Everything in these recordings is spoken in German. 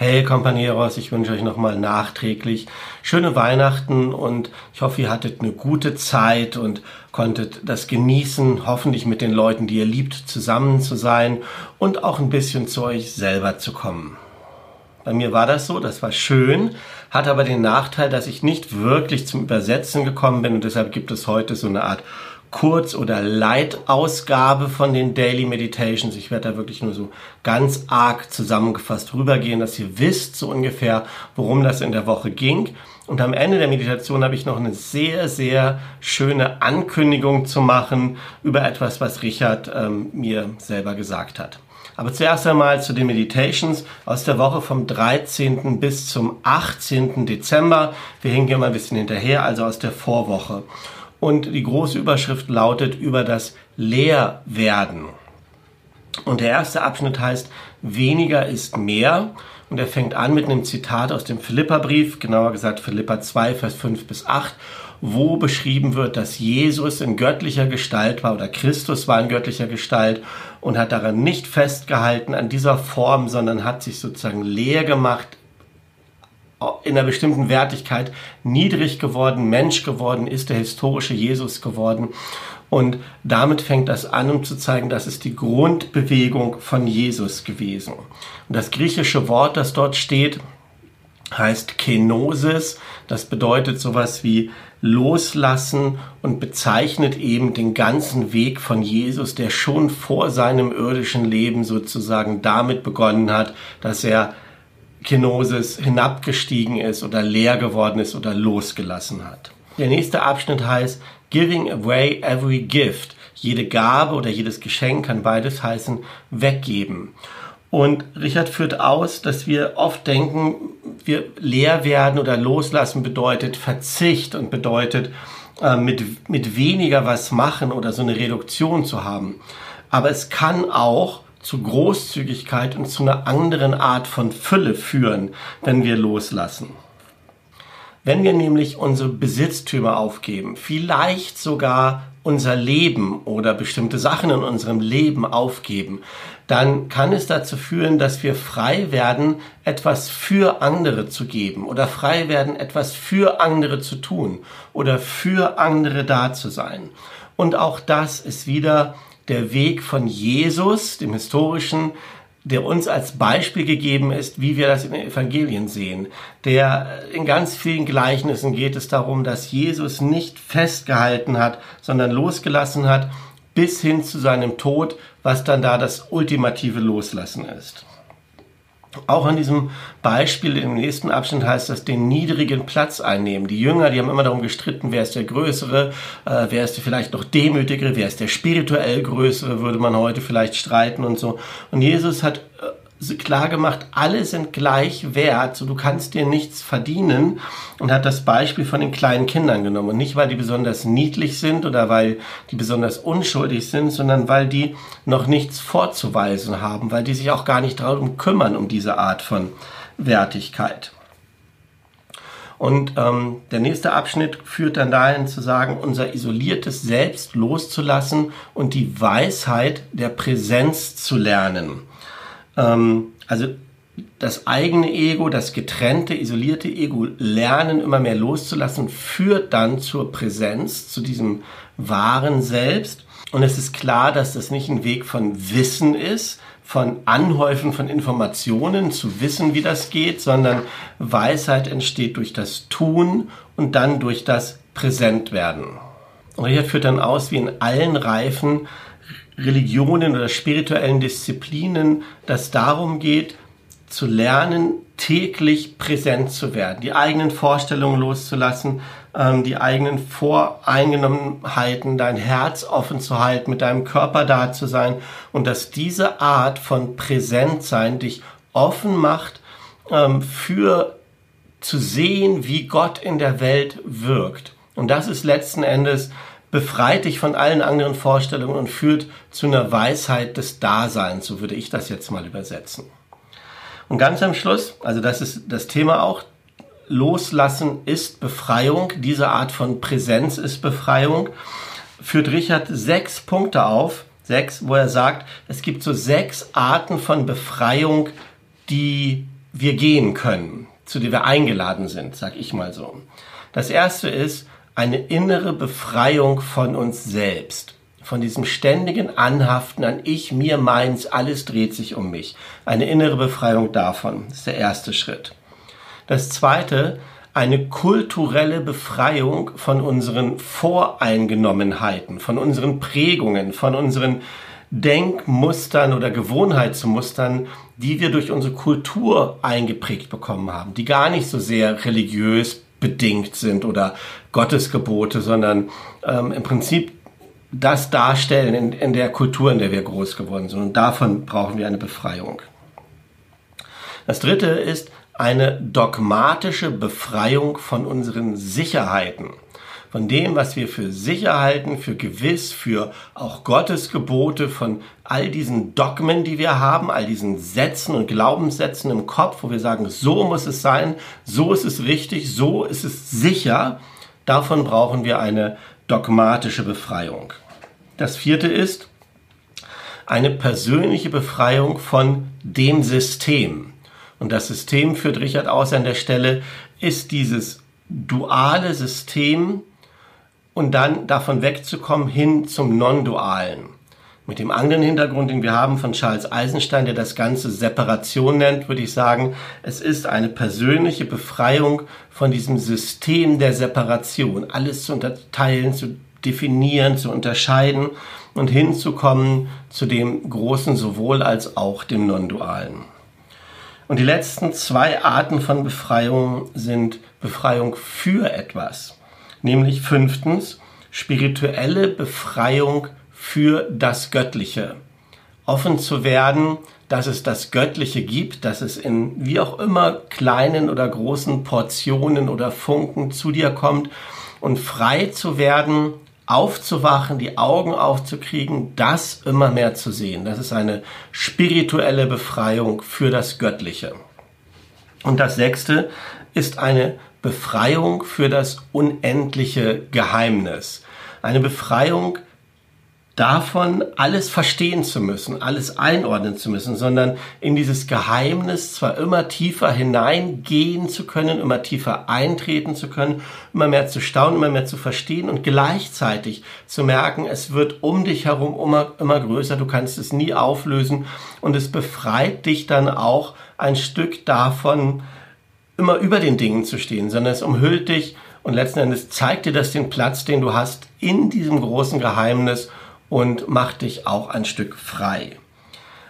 Hey Companeros, ich wünsche euch nochmal nachträglich schöne Weihnachten und ich hoffe, ihr hattet eine gute Zeit und konntet das genießen, hoffentlich mit den Leuten, die ihr liebt, zusammen zu sein und auch ein bisschen zu euch selber zu kommen. Bei mir war das so, das war schön, hat aber den Nachteil, dass ich nicht wirklich zum Übersetzen gekommen bin und deshalb gibt es heute so eine Art Kurz- oder Leitausgabe von den Daily Meditations. Ich werde da wirklich nur so ganz arg zusammengefasst rübergehen, dass ihr wisst so ungefähr, worum das in der Woche ging. Und am Ende der Meditation habe ich noch eine sehr, sehr schöne Ankündigung zu machen über etwas, was Richard ähm, mir selber gesagt hat. Aber zuerst einmal zu den Meditations aus der Woche vom 13. bis zum 18. Dezember. Wir hängen hier mal ein bisschen hinterher, also aus der Vorwoche. Und die große Überschrift lautet über das Leerwerden. Und der erste Abschnitt heißt, weniger ist mehr. Und er fängt an mit einem Zitat aus dem Philipperbrief, genauer gesagt Philippa 2, Vers 5 bis 8, wo beschrieben wird, dass Jesus in göttlicher Gestalt war oder Christus war in göttlicher Gestalt und hat daran nicht festgehalten an dieser Form, sondern hat sich sozusagen leer gemacht, in einer bestimmten Wertigkeit niedrig geworden, Mensch geworden ist, der historische Jesus geworden. Und damit fängt das an, um zu zeigen, das ist die Grundbewegung von Jesus gewesen. Und das griechische Wort, das dort steht, heißt Kenosis. Das bedeutet sowas wie loslassen und bezeichnet eben den ganzen Weg von Jesus, der schon vor seinem irdischen Leben sozusagen damit begonnen hat, dass er Kenosis hinabgestiegen ist oder leer geworden ist oder losgelassen hat. Der nächste Abschnitt heißt Giving away every gift. Jede Gabe oder jedes Geschenk kann beides heißen weggeben. Und Richard führt aus, dass wir oft denken, wir leer werden oder loslassen bedeutet Verzicht und bedeutet äh, mit, mit weniger was machen oder so eine Reduktion zu haben. Aber es kann auch zu Großzügigkeit und zu einer anderen Art von Fülle führen, wenn wir loslassen. Wenn wir nämlich unsere Besitztümer aufgeben, vielleicht sogar unser Leben oder bestimmte Sachen in unserem Leben aufgeben, dann kann es dazu führen, dass wir frei werden, etwas für andere zu geben oder frei werden, etwas für andere zu tun oder für andere da zu sein. Und auch das ist wieder der Weg von Jesus, dem historischen, der uns als Beispiel gegeben ist, wie wir das in den Evangelien sehen. Der in ganz vielen Gleichnissen geht es darum, dass Jesus nicht festgehalten hat, sondern losgelassen hat, bis hin zu seinem Tod, was dann da das ultimative Loslassen ist. Auch an diesem Beispiel im nächsten Abschnitt heißt das, den niedrigen Platz einnehmen. Die Jünger, die haben immer darum gestritten, wer ist der Größere, äh, wer ist vielleicht noch Demütigere, wer ist der spirituell Größere, würde man heute vielleicht streiten und so. Und Jesus hat äh, klar gemacht, alle sind gleich wert, so du kannst dir nichts verdienen und hat das Beispiel von den kleinen Kindern genommen. Und nicht, weil die besonders niedlich sind oder weil die besonders unschuldig sind, sondern weil die noch nichts vorzuweisen haben, weil die sich auch gar nicht darum kümmern, um diese Art von Wertigkeit. Und ähm, der nächste Abschnitt führt dann dahin zu sagen, unser isoliertes Selbst loszulassen und die Weisheit der Präsenz zu lernen. Ähm, also das eigene Ego, das getrennte, isolierte Ego lernen, immer mehr loszulassen, führt dann zur Präsenz, zu diesem wahren Selbst. Und es ist klar, dass das nicht ein Weg von Wissen ist, von Anhäufen von Informationen zu wissen, wie das geht, sondern Weisheit entsteht durch das Tun und dann durch das Präsentwerden. Und Richard führt dann aus, wie in allen Reifen Religionen oder spirituellen Disziplinen, dass darum geht, zu lernen, täglich präsent zu werden, die eigenen Vorstellungen loszulassen, ähm, die eigenen Voreingenommenheiten, dein Herz offen zu halten, mit deinem Körper da zu sein und dass diese Art von Präsentsein dich offen macht ähm, für zu sehen, wie Gott in der Welt wirkt. Und das ist letzten Endes befreit dich von allen anderen Vorstellungen und führt zu einer Weisheit des Daseins, so würde ich das jetzt mal übersetzen. Und ganz am Schluss, also das ist das Thema auch, Loslassen ist Befreiung, diese Art von Präsenz ist Befreiung, führt Richard sechs Punkte auf, sechs, wo er sagt, es gibt so sechs Arten von Befreiung, die wir gehen können, zu der wir eingeladen sind, sag ich mal so. Das erste ist eine innere Befreiung von uns selbst, von diesem ständigen Anhaften an ich, mir, meins, alles dreht sich um mich. Eine innere Befreiung davon ist der erste Schritt. Das zweite, eine kulturelle Befreiung von unseren Voreingenommenheiten, von unseren Prägungen, von unseren Denkmustern oder Gewohnheitsmustern, die wir durch unsere Kultur eingeprägt bekommen haben, die gar nicht so sehr religiös bedingt sind oder Gottesgebote, sondern ähm, im Prinzip das darstellen in, in der Kultur, in der wir groß geworden sind. Und davon brauchen wir eine Befreiung. Das dritte ist eine dogmatische Befreiung von unseren Sicherheiten von dem, was wir für sicher halten, für gewiss, für auch Gottes Gebote, von all diesen Dogmen, die wir haben, all diesen Sätzen und Glaubenssätzen im Kopf, wo wir sagen, so muss es sein, so ist es richtig, so ist es sicher. Davon brauchen wir eine dogmatische Befreiung. Das vierte ist eine persönliche Befreiung von dem System. Und das System führt Richard aus an der Stelle, ist dieses duale System, und dann davon wegzukommen hin zum Non-Dualen. Mit dem anderen Hintergrund, den wir haben von Charles Eisenstein, der das Ganze Separation nennt, würde ich sagen, es ist eine persönliche Befreiung von diesem System der Separation. Alles zu unterteilen, zu definieren, zu unterscheiden und hinzukommen zu dem großen sowohl als auch dem Non-Dualen. Und die letzten zwei Arten von Befreiung sind Befreiung für etwas nämlich fünftens spirituelle Befreiung für das Göttliche. Offen zu werden, dass es das Göttliche gibt, dass es in wie auch immer kleinen oder großen Portionen oder Funken zu dir kommt und frei zu werden, aufzuwachen, die Augen aufzukriegen, das immer mehr zu sehen. Das ist eine spirituelle Befreiung für das Göttliche. Und das sechste ist eine Befreiung für das unendliche Geheimnis. Eine Befreiung davon, alles verstehen zu müssen, alles einordnen zu müssen, sondern in dieses Geheimnis zwar immer tiefer hineingehen zu können, immer tiefer eintreten zu können, immer mehr zu staunen, immer mehr zu verstehen und gleichzeitig zu merken, es wird um dich herum immer, immer größer, du kannst es nie auflösen und es befreit dich dann auch ein Stück davon, immer über den Dingen zu stehen, sondern es umhüllt dich und letzten Endes zeigt dir das den Platz, den du hast in diesem großen Geheimnis und macht dich auch ein Stück frei.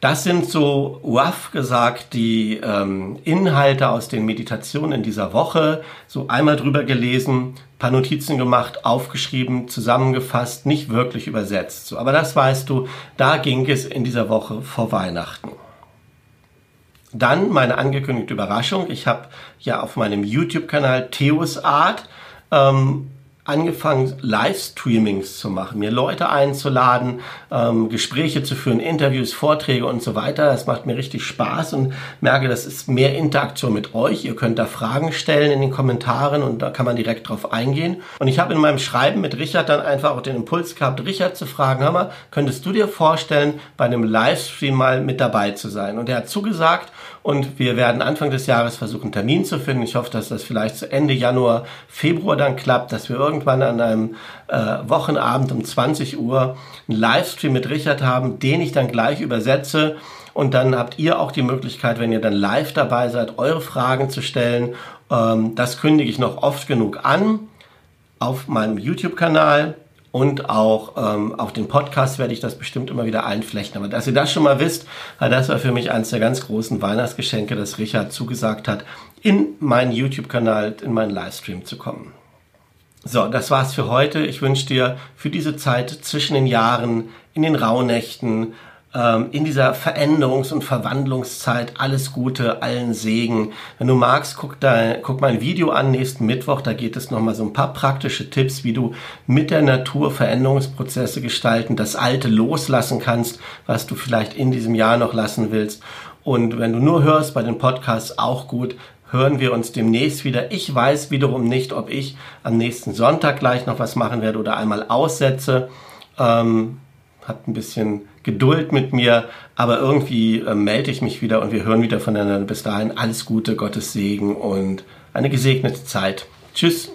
Das sind so rough gesagt die ähm, Inhalte aus den Meditationen in dieser Woche. So einmal drüber gelesen, paar Notizen gemacht, aufgeschrieben, zusammengefasst, nicht wirklich übersetzt. So, aber das weißt du, da ging es in dieser Woche vor Weihnachten. Dann meine angekündigte Überraschung. Ich habe ja auf meinem YouTube-Kanal Theos Art ähm, angefangen, Livestreamings zu machen, mir Leute einzuladen, ähm, Gespräche zu führen, Interviews, Vorträge und so weiter. Das macht mir richtig Spaß und merke, das ist mehr Interaktion mit euch. Ihr könnt da Fragen stellen in den Kommentaren und da kann man direkt drauf eingehen. Und ich habe in meinem Schreiben mit Richard dann einfach auch den Impuls gehabt, Richard zu fragen, mal, könntest du dir vorstellen, bei einem Livestream mal mit dabei zu sein? Und er hat zugesagt und wir werden Anfang des Jahres versuchen, einen Termin zu finden. Ich hoffe, dass das vielleicht zu Ende Januar, Februar dann klappt, dass wir irgendwann an einem äh, Wochenabend um 20 Uhr einen Livestream mit Richard haben, den ich dann gleich übersetze. Und dann habt ihr auch die Möglichkeit, wenn ihr dann live dabei seid, eure Fragen zu stellen. Ähm, das kündige ich noch oft genug an auf meinem YouTube-Kanal und auch ähm, auf dem Podcast werde ich das bestimmt immer wieder einflechten. Aber dass ihr das schon mal wisst, das war für mich eines der ganz großen Weihnachtsgeschenke, dass Richard zugesagt hat, in meinen YouTube-Kanal, in meinen Livestream zu kommen. So, das war's für heute. Ich wünsche dir für diese Zeit zwischen den Jahren, in den Rauhnächten, in dieser Veränderungs- und Verwandlungszeit alles Gute, allen Segen. Wenn du magst, guck, da, guck mal ein Video an nächsten Mittwoch. Da geht es nochmal so ein paar praktische Tipps, wie du mit der Natur Veränderungsprozesse gestalten, das Alte loslassen kannst, was du vielleicht in diesem Jahr noch lassen willst. Und wenn du nur hörst bei den Podcasts, auch gut, hören wir uns demnächst wieder. Ich weiß wiederum nicht, ob ich am nächsten Sonntag gleich noch was machen werde oder einmal aussetze. Ähm, Hat ein bisschen Geduld mit mir, aber irgendwie äh, melde ich mich wieder und wir hören wieder voneinander. Bis dahin alles Gute, Gottes Segen und eine gesegnete Zeit. Tschüss.